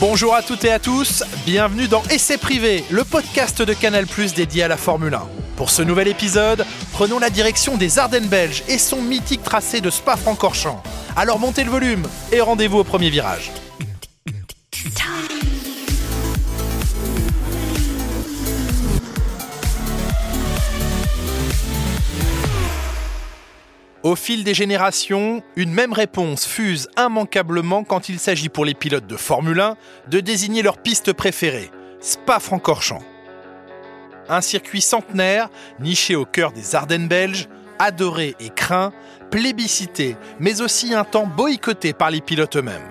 Bonjour à toutes et à tous, bienvenue dans Essai Privé, le podcast de Canal Plus dédié à la Formule 1. Pour ce nouvel épisode, prenons la direction des Ardennes belges et son mythique tracé de Spa-Francorchamps. Alors montez le volume et rendez-vous au premier virage. Au fil des générations, une même réponse fuse immanquablement quand il s'agit pour les pilotes de Formule 1 de désigner leur piste préférée, Spa-Francorchamps. Un circuit centenaire, niché au cœur des Ardennes belges, adoré et craint, plébiscité, mais aussi un temps boycotté par les pilotes eux-mêmes.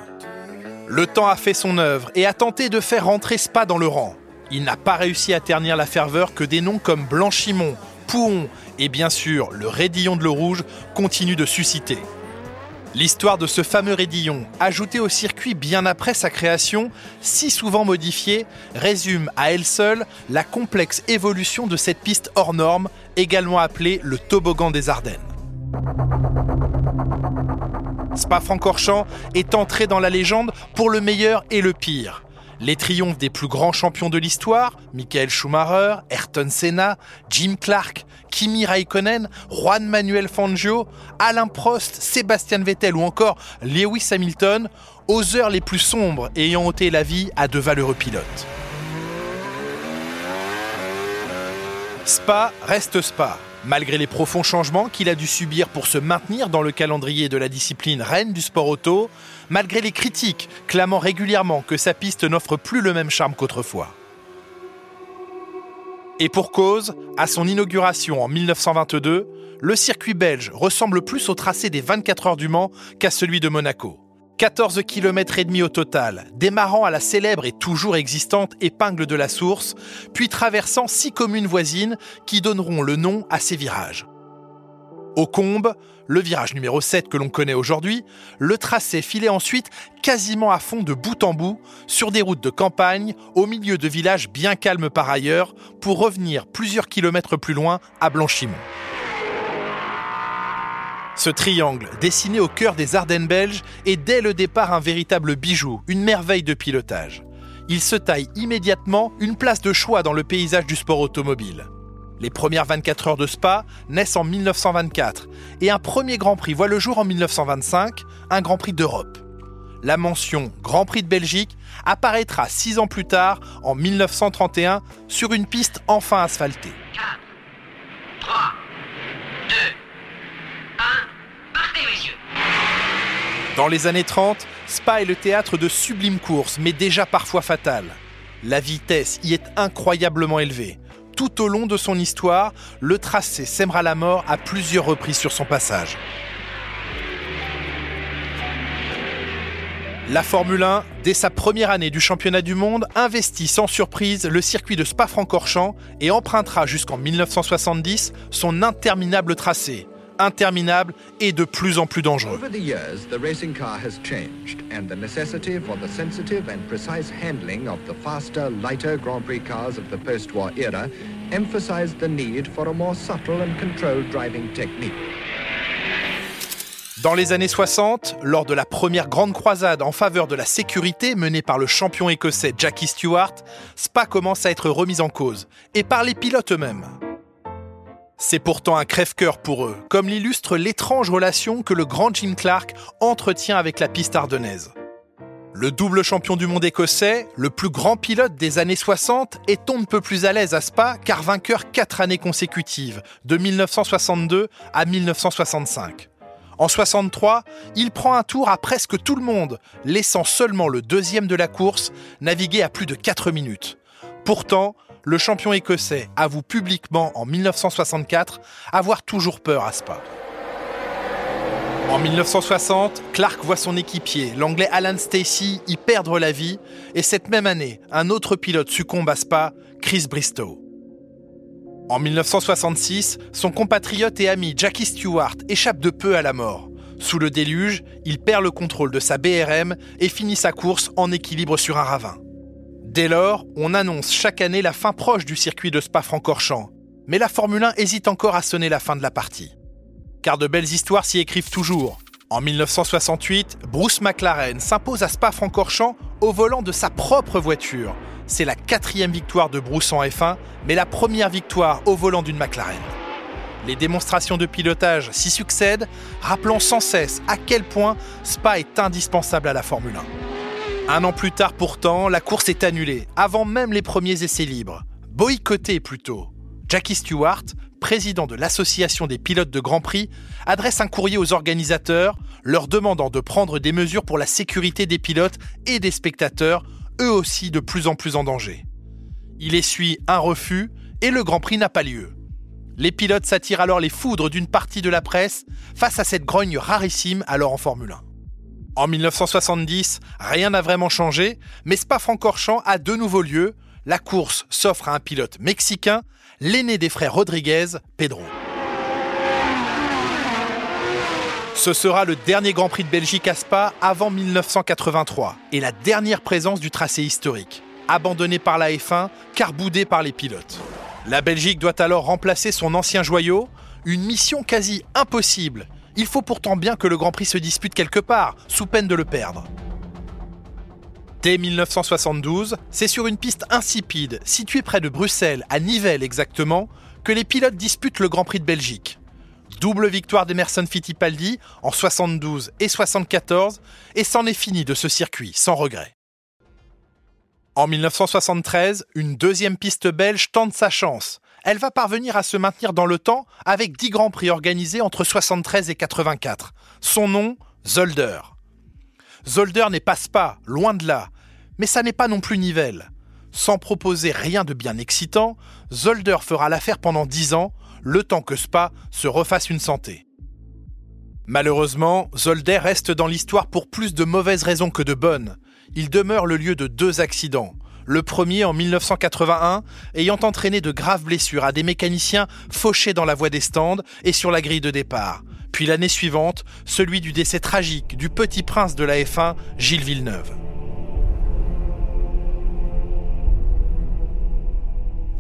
Le temps a fait son œuvre et a tenté de faire rentrer Spa dans le rang. Il n'a pas réussi à ternir la ferveur que des noms comme Blanchimont, Pouhon et bien sûr le Raidillon de l'eau rouge continuent de susciter. L'histoire de ce fameux raidillon, ajouté au circuit bien après sa création, si souvent modifié, résume à elle seule la complexe évolution de cette piste hors norme, également appelée le toboggan des Ardennes. Spa-Francorchamps est entré dans la légende pour le meilleur et le pire. Les triomphes des plus grands champions de l'histoire, Michael Schumacher, Ayrton Senna, Jim Clark, Kimi Raikkonen, Juan Manuel Fangio, Alain Prost, Sébastien Vettel ou encore Lewis Hamilton, aux heures les plus sombres ayant ôté la vie à de valeureux pilotes. Spa reste Spa. Malgré les profonds changements qu'il a dû subir pour se maintenir dans le calendrier de la discipline reine du sport auto, malgré les critiques clamant régulièrement que sa piste n'offre plus le même charme qu'autrefois. Et pour cause, à son inauguration en 1922, le circuit belge ressemble plus au tracé des 24 heures du Mans qu'à celui de Monaco. 14 km et demi au total, démarrant à la célèbre et toujours existante épingle de la source, puis traversant six communes voisines qui donneront le nom à ces virages. Au combe, le virage numéro 7 que l'on connaît aujourd'hui, le tracé filait ensuite quasiment à fond de bout en bout sur des routes de campagne au milieu de villages bien calmes par ailleurs pour revenir plusieurs kilomètres plus loin à Blanchimont. Ce triangle, dessiné au cœur des Ardennes belges, est dès le départ un véritable bijou, une merveille de pilotage. Il se taille immédiatement une place de choix dans le paysage du sport automobile. Les premières 24 heures de Spa naissent en 1924 et un premier Grand Prix voit le jour en 1925, un Grand Prix d'Europe. La mention Grand Prix de Belgique apparaîtra six ans plus tard, en 1931, sur une piste enfin asphaltée. 4, 3, 2, Dans les années 30, Spa est le théâtre de sublimes courses, mais déjà parfois fatales. La vitesse y est incroyablement élevée. Tout au long de son histoire, le tracé sèmera la mort à plusieurs reprises sur son passage. La Formule 1, dès sa première année du championnat du monde, investit sans surprise le circuit de Spa-Francorchamps et empruntera jusqu'en 1970 son interminable tracé, interminable et de plus en plus dangereux. Over the years, the racing car has changed, and the necessity for the sensitive and precise handling of the faster, lighter Grand Prix cars of the post-war era emphasized the need for a more subtle and controlled driving technique. Dans les années 60, lors de la première grande croisade en faveur de la sécurité menée par le champion écossais Jackie Stewart, Spa commence à être remise en cause, et par les pilotes eux-mêmes. C'est pourtant un crève-cœur pour eux, comme l'illustre l'étrange relation que le grand Jim Clark entretient avec la piste ardennaise. Le double champion du monde écossais, le plus grand pilote des années 60, est on ne peut plus à l'aise à Spa car vainqueur quatre années consécutives, de 1962 à 1965. En 63, il prend un tour à presque tout le monde, laissant seulement le deuxième de la course naviguer à plus de 4 minutes. Pourtant, le champion écossais avoue publiquement en 1964 avoir toujours peur à Spa. En 1960, Clark voit son équipier, l'anglais Alan Stacey, y perdre la vie, et cette même année, un autre pilote succombe à Spa, Chris Bristow. En 1966, son compatriote et ami Jackie Stewart échappe de peu à la mort. Sous le déluge, il perd le contrôle de sa BRM et finit sa course en équilibre sur un ravin. Dès lors, on annonce chaque année la fin proche du circuit de Spa-Francorchamps. Mais la Formule 1 hésite encore à sonner la fin de la partie. Car de belles histoires s'y écrivent toujours. En 1968, Bruce McLaren s'impose à Spa-Francorchamps au volant de sa propre voiture. C'est la quatrième victoire de Bruce en F1, mais la première victoire au volant d'une McLaren. Les démonstrations de pilotage s'y succèdent, rappelant sans cesse à quel point Spa est indispensable à la Formule 1. Un an plus tard pourtant, la course est annulée, avant même les premiers essais libres. Boycotté plutôt. Jackie Stewart, président de l'Association des pilotes de Grand Prix, adresse un courrier aux organisateurs leur demandant de prendre des mesures pour la sécurité des pilotes et des spectateurs, eux aussi de plus en plus en danger. Il essuie un refus et le Grand Prix n'a pas lieu. Les pilotes s'attirent alors les foudres d'une partie de la presse face à cette grogne rarissime alors en Formule 1. En 1970, rien n'a vraiment changé, mais Spa-Francorchamps a de nouveau lieu. La course s'offre à un pilote mexicain, l'aîné des frères Rodriguez, Pedro. Ce sera le dernier Grand Prix de Belgique à Spa avant 1983 et la dernière présence du tracé historique, abandonné par la F1 car boudé par les pilotes. La Belgique doit alors remplacer son ancien joyau, une mission quasi impossible. Il faut pourtant bien que le Grand Prix se dispute quelque part, sous peine de le perdre. Dès 1972, c'est sur une piste insipide, située près de Bruxelles, à Nivelles exactement, que les pilotes disputent le Grand Prix de Belgique. Double victoire d'Emerson Fittipaldi en 72 et 74, et c'en est fini de ce circuit, sans regret. En 1973, une deuxième piste belge tente sa chance. Elle va parvenir à se maintenir dans le temps avec 10 grands prix organisés entre 73 et 84. Son nom, Zolder. Zolder n'est pas Spa, loin de là, mais ça n'est pas non plus Nivelles. Sans proposer rien de bien excitant, Zolder fera l'affaire pendant 10 ans, le temps que Spa se refasse une santé. Malheureusement, Zolder reste dans l'histoire pour plus de mauvaises raisons que de bonnes il demeure le lieu de deux accidents. Le premier en 1981, ayant entraîné de graves blessures à des mécaniciens fauchés dans la voie des stands et sur la grille de départ. Puis l'année suivante, celui du décès tragique du petit prince de la F1, Gilles Villeneuve.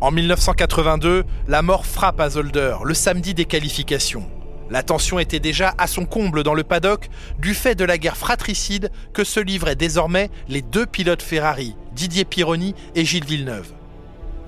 En 1982, la mort frappe à Zolder, le samedi des qualifications. La tension était déjà à son comble dans le paddock du fait de la guerre fratricide que se livraient désormais les deux pilotes Ferrari, Didier Pironi et Gilles Villeneuve.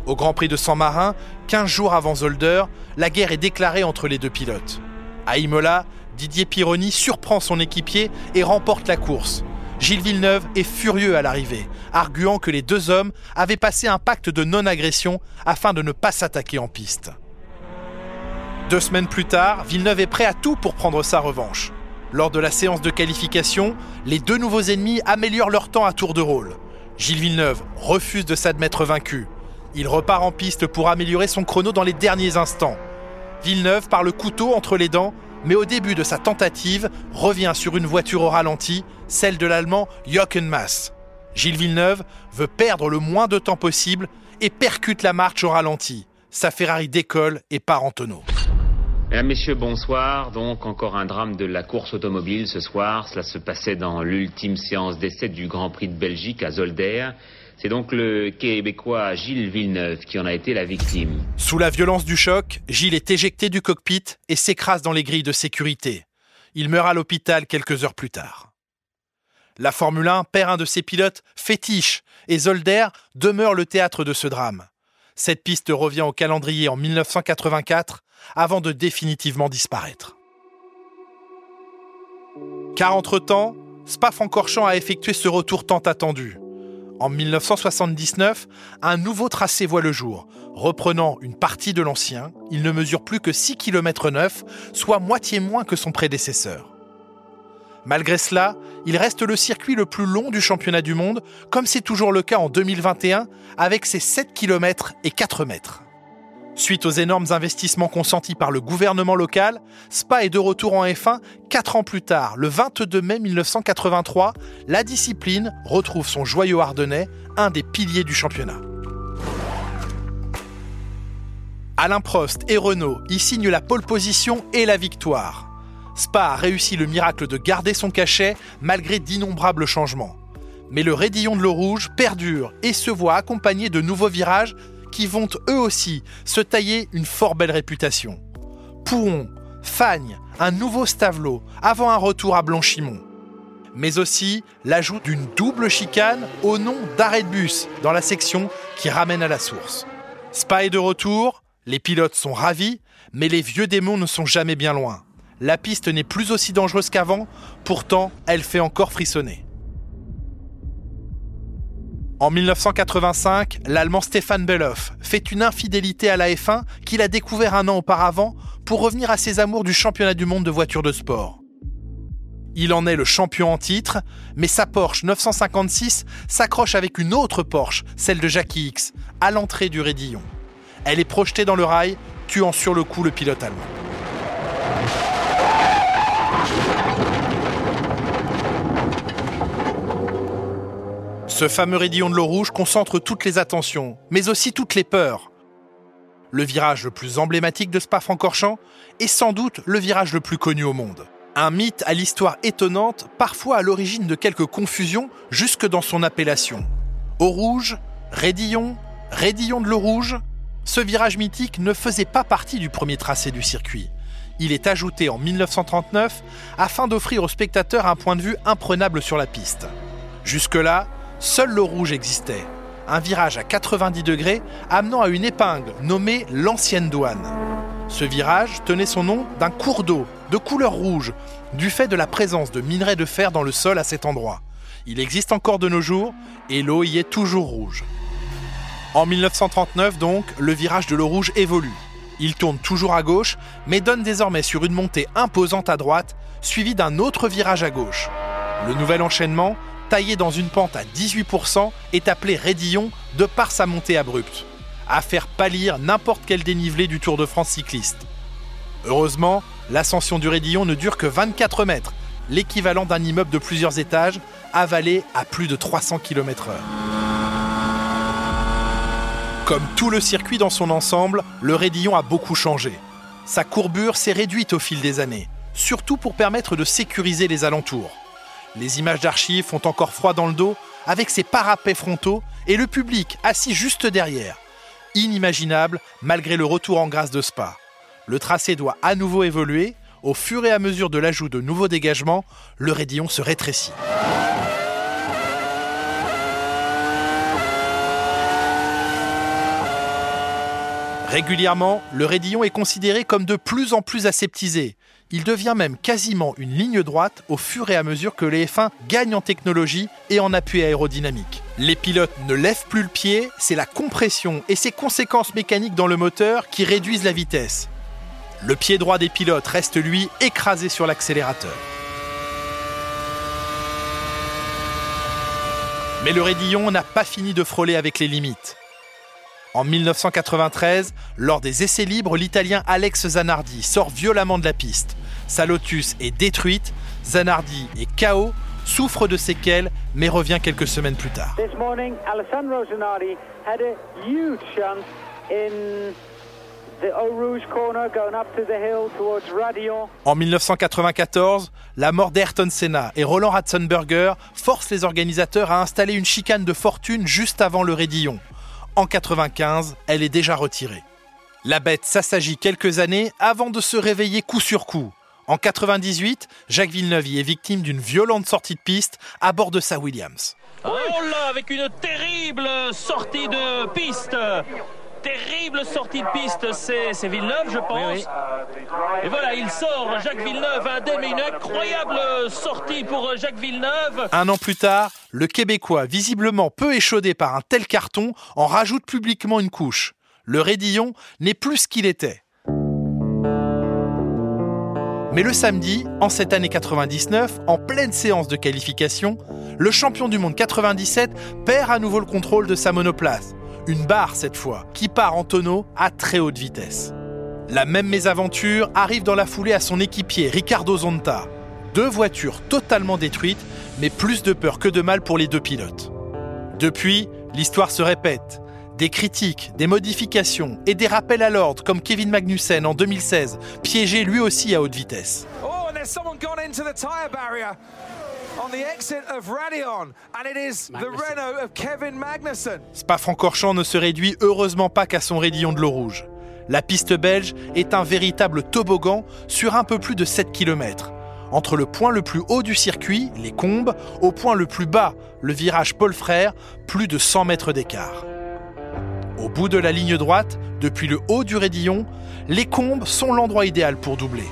Au Grand Prix de San Marin, 15 jours avant Zolder, la guerre est déclarée entre les deux pilotes. À Imola, Didier Pironi surprend son équipier et remporte la course. Gilles Villeneuve est furieux à l'arrivée, arguant que les deux hommes avaient passé un pacte de non-agression afin de ne pas s'attaquer en piste. Deux semaines plus tard, Villeneuve est prêt à tout pour prendre sa revanche. Lors de la séance de qualification, les deux nouveaux ennemis améliorent leur temps à tour de rôle. Gilles Villeneuve refuse de s'admettre vaincu. Il repart en piste pour améliorer son chrono dans les derniers instants. Villeneuve part le couteau entre les dents, mais au début de sa tentative, revient sur une voiture au ralenti, celle de l'allemand Jochen Mass. Gilles Villeneuve veut perdre le moins de temps possible et percute la marche au ralenti. Sa Ferrari décolle et part en tonneau. Mesdames, Messieurs, bonsoir. Donc, encore un drame de la course automobile ce soir. Cela se passait dans l'ultime séance d'essai du Grand Prix de Belgique à Zolder. C'est donc le Québécois Gilles Villeneuve qui en a été la victime. Sous la violence du choc, Gilles est éjecté du cockpit et s'écrase dans les grilles de sécurité. Il meurt à l'hôpital quelques heures plus tard. La Formule 1 perd un de ses pilotes fétiche et Zolder demeure le théâtre de ce drame. Cette piste revient au calendrier en 1984 avant de définitivement disparaître. Car entre-temps, Spa-Francorchamps a effectué ce retour tant attendu. En 1979, un nouveau tracé voit le jour. Reprenant une partie de l'ancien, il ne mesure plus que 6 km 9, soit moitié moins que son prédécesseur. Malgré cela, il reste le circuit le plus long du championnat du monde, comme c'est toujours le cas en 2021, avec ses 7 km et 4 mètres. Suite aux énormes investissements consentis par le gouvernement local, Spa est de retour en F1 4 ans plus tard, le 22 mai 1983. La discipline retrouve son joyau ardennais, un des piliers du championnat. Alain Prost et Renault y signent la pole position et la victoire. Spa a réussi le miracle de garder son cachet malgré d'innombrables changements. Mais le raidillon de l'eau rouge perdure et se voit accompagné de nouveaux virages qui vont eux aussi se tailler une fort belle réputation. Pouhon, Fagne, un nouveau Stavelot, avant un retour à Blanchimont. Mais aussi l'ajout d'une double chicane au nom d'arrêt de bus dans la section qui ramène à la source. Spa est de retour, les pilotes sont ravis, mais les vieux démons ne sont jamais bien loin. La piste n'est plus aussi dangereuse qu'avant, pourtant elle fait encore frissonner. En 1985, l'Allemand Stefan Belloff fait une infidélité à la F1 qu'il a découvert un an auparavant pour revenir à ses amours du championnat du monde de voitures de sport. Il en est le champion en titre, mais sa Porsche 956 s'accroche avec une autre Porsche, celle de Jackie X, à l'entrée du Rédillon. Elle est projetée dans le rail, tuant sur le coup le pilote allemand. Ce fameux raidillon de l'eau rouge concentre toutes les attentions, mais aussi toutes les peurs. Le virage le plus emblématique de Spa-Francorchamps est sans doute le virage le plus connu au monde. Un mythe à l'histoire étonnante, parfois à l'origine de quelques confusions jusque dans son appellation. Eau rouge, raidillon, raidillon de l'eau rouge, ce virage mythique ne faisait pas partie du premier tracé du circuit. Il est ajouté en 1939 afin d'offrir aux spectateurs un point de vue imprenable sur la piste. Jusque-là, seul le rouge existait. Un virage à 90 degrés amenant à une épingle nommée l'ancienne douane. Ce virage tenait son nom d'un cours d'eau de couleur rouge, du fait de la présence de minerais de fer dans le sol à cet endroit. Il existe encore de nos jours et l'eau y est toujours rouge. En 1939 donc, le virage de l'eau rouge évolue. Il tourne toujours à gauche, mais donne désormais sur une montée imposante à droite, suivi d'un autre virage à gauche. Le nouvel enchaînement, taillé dans une pente à 18%, est appelé Raidillon de par sa montée abrupte, à faire pâlir n'importe quel dénivelé du Tour de France cycliste. Heureusement, l'ascension du Raidillon ne dure que 24 mètres, l'équivalent d'un immeuble de plusieurs étages, avalé à plus de 300 km/h. Comme tout le circuit dans son ensemble, le Raidillon a beaucoup changé. Sa courbure s'est réduite au fil des années, surtout pour permettre de sécuriser les alentours. Les images d'archives font encore froid dans le dos avec ses parapets frontaux et le public assis juste derrière. Inimaginable malgré le retour en grâce de Spa. Le tracé doit à nouveau évoluer. Au fur et à mesure de l'ajout de nouveaux dégagements, le raidillon se rétrécit. Régulièrement, le raidillon est considéré comme de plus en plus aseptisé. Il devient même quasiment une ligne droite au fur et à mesure que les F1 gagnent en technologie et en appui aérodynamique. Les pilotes ne lèvent plus le pied, c'est la compression et ses conséquences mécaniques dans le moteur qui réduisent la vitesse. Le pied droit des pilotes reste lui écrasé sur l'accélérateur. Mais le raidillon n'a pas fini de frôler avec les limites. En 1993, lors des essais libres, l'Italien Alex Zanardi sort violemment de la piste. Sa Lotus est détruite, Zanardi est KO, souffre de séquelles, mais revient quelques semaines plus tard. En 1994, la mort d'Ayrton Senna et Roland Ratzenberger force les organisateurs à installer une chicane de fortune juste avant le Raidillon. En 95, elle est déjà retirée. La bête s'assagit quelques années avant de se réveiller coup sur coup. En 98, Jacques Villeneuve y est victime d'une violente sortie de piste à bord de sa Williams. Oh là, avec une terrible sortie de piste terrible sortie de piste, c'est Villeneuve, je pense. Et voilà, il sort, Jacques Villeneuve, indemne, une incroyable sortie pour Jacques Villeneuve. Un an plus tard, le Québécois, visiblement peu échaudé par un tel carton, en rajoute publiquement une couche. Le Raidillon n'est plus ce qu'il était. Mais le samedi, en cette année 99, en pleine séance de qualification, le champion du monde 97 perd à nouveau le contrôle de sa monoplace. Une barre cette fois, qui part en tonneau à très haute vitesse. La même mésaventure arrive dans la foulée à son équipier Ricardo Zonta. Deux voitures totalement détruites, mais plus de peur que de mal pour les deux pilotes. Depuis, l'histoire se répète. Des critiques, des modifications et des rappels à l'ordre comme Kevin Magnussen en 2016, piégé lui aussi à haute vitesse. Oh, Spa-Francorchamps ne se réduit heureusement pas qu'à son raidillon de l'eau rouge. La piste belge est un véritable toboggan sur un peu plus de 7 km. Entre le point le plus haut du circuit, les Combes, au point le plus bas, le virage Paul Frère, plus de 100 mètres d'écart. Au bout de la ligne droite, depuis le haut du raidillon, les Combes sont l'endroit idéal pour doubler.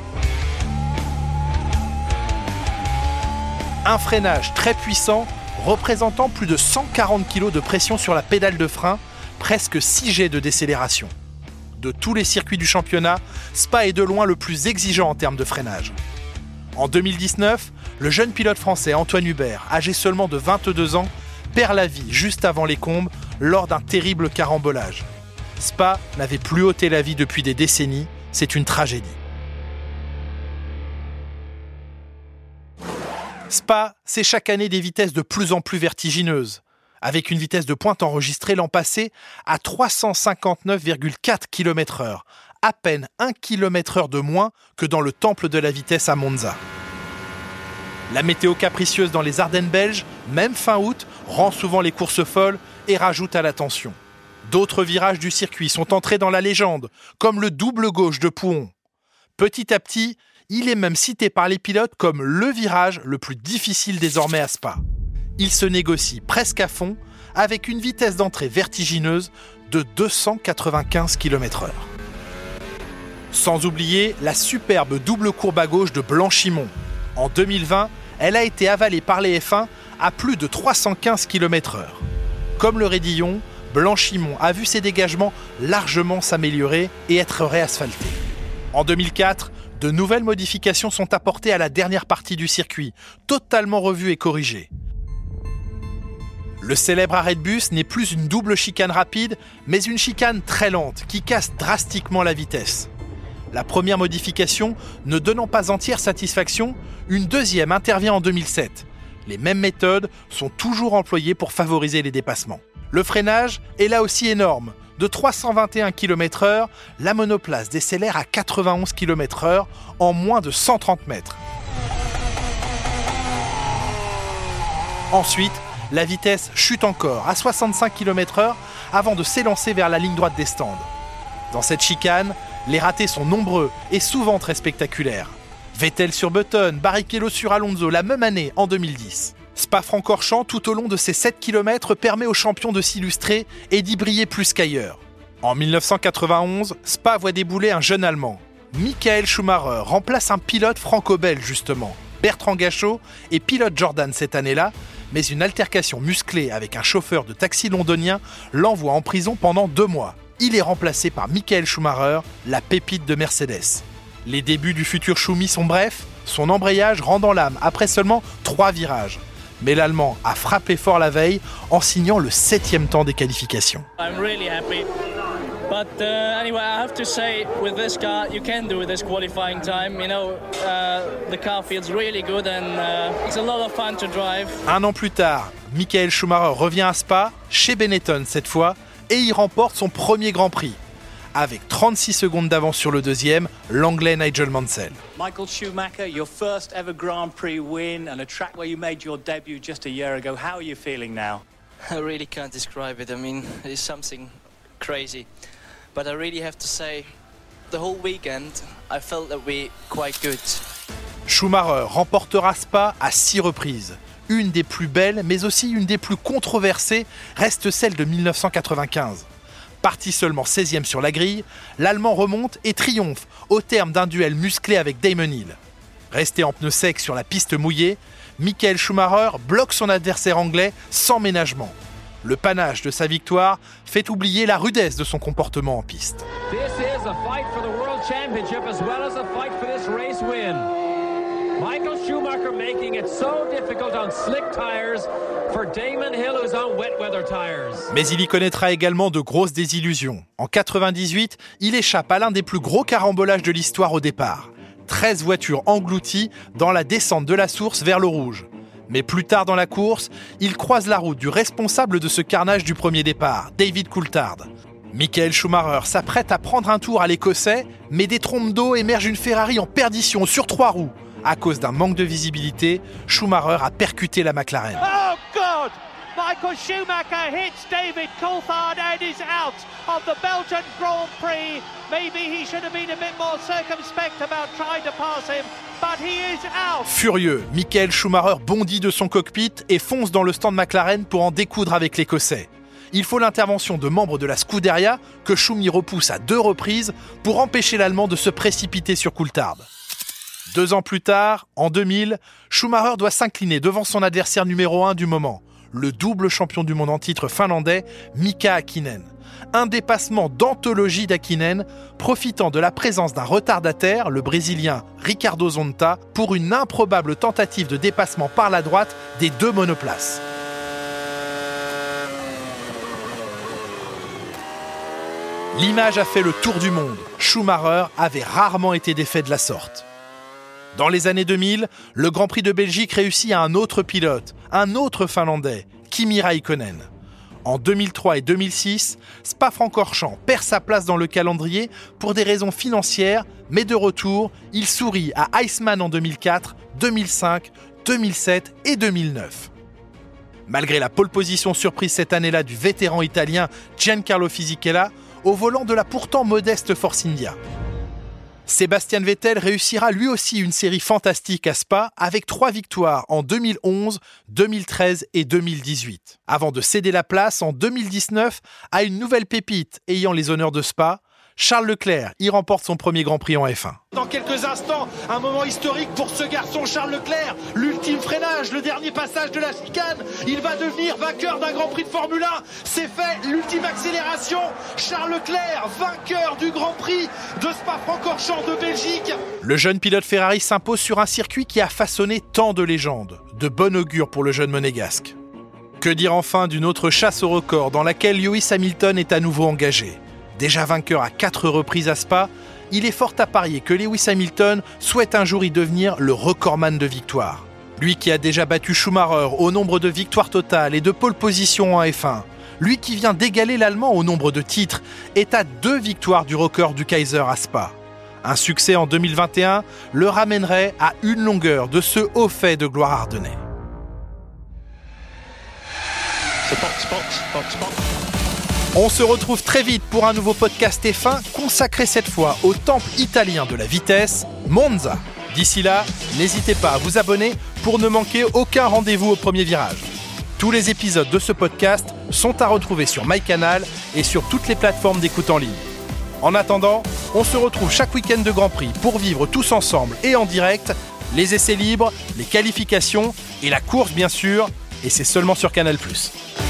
Un freinage très puissant représentant plus de 140 kg de pression sur la pédale de frein, presque 6 G de décélération. De tous les circuits du championnat, Spa est de loin le plus exigeant en termes de freinage. En 2019, le jeune pilote français Antoine Hubert, âgé seulement de 22 ans, perd la vie juste avant les combes lors d'un terrible carambolage. Spa n'avait plus ôté la vie depuis des décennies, c'est une tragédie. Spa, c'est chaque année des vitesses de plus en plus vertigineuses, avec une vitesse de pointe enregistrée l'an passé à 359,4 km/h, à peine 1 km/h de moins que dans le temple de la vitesse à Monza. La météo capricieuse dans les Ardennes belges, même fin août, rend souvent les courses folles et rajoute à la tension. D'autres virages du circuit sont entrés dans la légende, comme le double gauche de Pouhon. Petit à petit, il est même cité par les pilotes comme le virage le plus difficile désormais à Spa. Il se négocie presque à fond avec une vitesse d'entrée vertigineuse de 295 km/h. Sans oublier la superbe double courbe à gauche de Blanchimont. En 2020, elle a été avalée par les F1 à plus de 315 km/h. Comme le Raidillon, Blanchimont a vu ses dégagements largement s'améliorer et être réasphaltés. En 2004, de nouvelles modifications sont apportées à la dernière partie du circuit, totalement revue et corrigée. Le célèbre arrêt de bus n'est plus une double chicane rapide, mais une chicane très lente qui casse drastiquement la vitesse. La première modification ne donnant pas entière satisfaction, une deuxième intervient en 2007. Les mêmes méthodes sont toujours employées pour favoriser les dépassements. Le freinage est là aussi énorme, de 321 km/h, la monoplace décélère à 91 km/h en moins de 130 mètres. Ensuite, la vitesse chute encore à 65 km/h avant de s'élancer vers la ligne droite des stands. Dans cette chicane, les ratés sont nombreux et souvent très spectaculaires. Vettel sur Button, Barrichello sur Alonso la même année en 2010. Spa-Francorchamps, tout au long de ces 7 km, permet aux champions de s'illustrer et d'y briller plus qu'ailleurs. En 1991, Spa voit débouler un jeune Allemand. Michael Schumacher remplace un pilote franco-belge justement. Bertrand Gachot est pilote Jordan cette année-là, mais une altercation musclée avec un chauffeur de taxi londonien l'envoie en prison pendant deux mois. Il est remplacé par Michael Schumacher, la pépite de Mercedes. Les débuts du futur Schumi sont brefs, son embrayage rendant l'âme après seulement trois virages mais l'Allemand a frappé fort la veille en signant le septième temps des qualifications. I'm really happy. But uh, anyway, I have to say, with this car, you can do this qualifying time. You know, uh, the car feels really good and uh, it's a lot of fun to drive. Un an plus tard, Michael Schumacher revient à Spa, chez Benetton cette fois, et il remporte son premier Grand Prix avec 36 secondes d'avance sur le deuxième, l'anglais Nigel Mansell. Michael Schumacher, your first ever Grand Prix win and a track where you made your debut just a year ago. How are you feeling now? I really can't describe it. I mean, it's something crazy. But I really have to say, the whole weekend, I felt that we quite good. Schumacher remportera Spa à six reprises. Une des plus belles, mais aussi une des plus controversées, reste celle de 1995. Parti seulement 16e sur la grille, l'Allemand remonte et triomphe au terme d'un duel musclé avec Damon Hill. Resté en pneu sec sur la piste mouillée, Michael Schumacher bloque son adversaire anglais sans ménagement. Le panache de sa victoire fait oublier la rudesse de son comportement en piste. Michael Schumacher making it so difficult on slick tires for Damon Hill who's on wet weather tires. Mais il y connaîtra également de grosses désillusions. En 98, il échappe à l'un des plus gros carambolages de l'histoire au départ. 13 voitures englouties dans la descente de la source vers le rouge. Mais plus tard dans la course, il croise la route du responsable de ce carnage du premier départ, David Coulthard. Michael Schumacher s'apprête à prendre un tour à l'Écossais, mais des trompes d'eau émergent une Ferrari en perdition sur trois roues. À cause d'un manque de visibilité, Schumacher a percuté la McLaren. Oh God! Michael Schumacher hits David Coulthard and is out of the Belgian Grand Prix. Maybe he should have been a bit more circumspect about trying to pass him, but he is out. Furieux, Michael Schumacher bondit de son cockpit et fonce dans le stand McLaren pour en découdre avec l'Écossais. Il faut l'intervention de membres de la Scuderia que Schumi repousse à deux reprises pour empêcher l'Allemand de se précipiter sur Coulthard. Deux ans plus tard, en 2000, Schumacher doit s'incliner devant son adversaire numéro 1 du moment, le double champion du monde en titre finlandais Mika Hakkinen. Un dépassement d'anthologie d'Hakkinen, profitant de la présence d'un retardataire, le Brésilien Ricardo Zonta, pour une improbable tentative de dépassement par la droite des deux monoplaces. L'image a fait le tour du monde. Schumacher avait rarement été défait de la sorte. Dans les années 2000, le Grand Prix de Belgique réussit à un autre pilote, un autre Finlandais, Kimi Raikkonen. En 2003 et 2006, Spa-Francorchamps perd sa place dans le calendrier pour des raisons financières, mais de retour, il sourit à Iceman en 2004, 2005, 2007 et 2009. Malgré la pole position surprise cette année-là du vétéran italien Giancarlo Fisichella, au volant de la pourtant modeste Force India. Sébastien Vettel réussira lui aussi une série fantastique à Spa avec trois victoires en 2011, 2013 et 2018, avant de céder la place en 2019 à une nouvelle pépite ayant les honneurs de Spa, Charles Leclerc y remporte son premier Grand Prix en F1. Dans quelques instants, un moment historique pour ce garçon Charles Leclerc. L'ultime freinage, le dernier passage de la chicane. Il va devenir vainqueur d'un Grand Prix de Formule 1. C'est fait, l'ultime accélération. Charles Leclerc, vainqueur du Grand Prix de Spa-Francorchamps de Belgique. Le jeune pilote Ferrari s'impose sur un circuit qui a façonné tant de légendes. De bon augure pour le jeune monégasque. Que dire enfin d'une autre chasse au record dans laquelle Lewis Hamilton est à nouveau engagé? Déjà vainqueur à quatre reprises à Spa, il est fort à parier que Lewis Hamilton souhaite un jour y devenir le recordman de victoires. Lui qui a déjà battu Schumacher au nombre de victoires totales et de pole position en F1, lui qui vient d'égaler l'Allemand au nombre de titres, est à deux victoires du record du Kaiser à Spa. Un succès en 2021 le ramènerait à une longueur de ce haut fait de gloire ardennais. On se retrouve très vite pour un nouveau podcast F1 consacré cette fois au temple italien de la vitesse, Monza. D'ici là, n'hésitez pas à vous abonner pour ne manquer aucun rendez-vous au premier virage. Tous les épisodes de ce podcast sont à retrouver sur MyCanal et sur toutes les plateformes d'écoute en ligne. En attendant, on se retrouve chaque week-end de Grand Prix pour vivre tous ensemble et en direct les essais libres, les qualifications et la course bien sûr, et c'est seulement sur Canal ⁇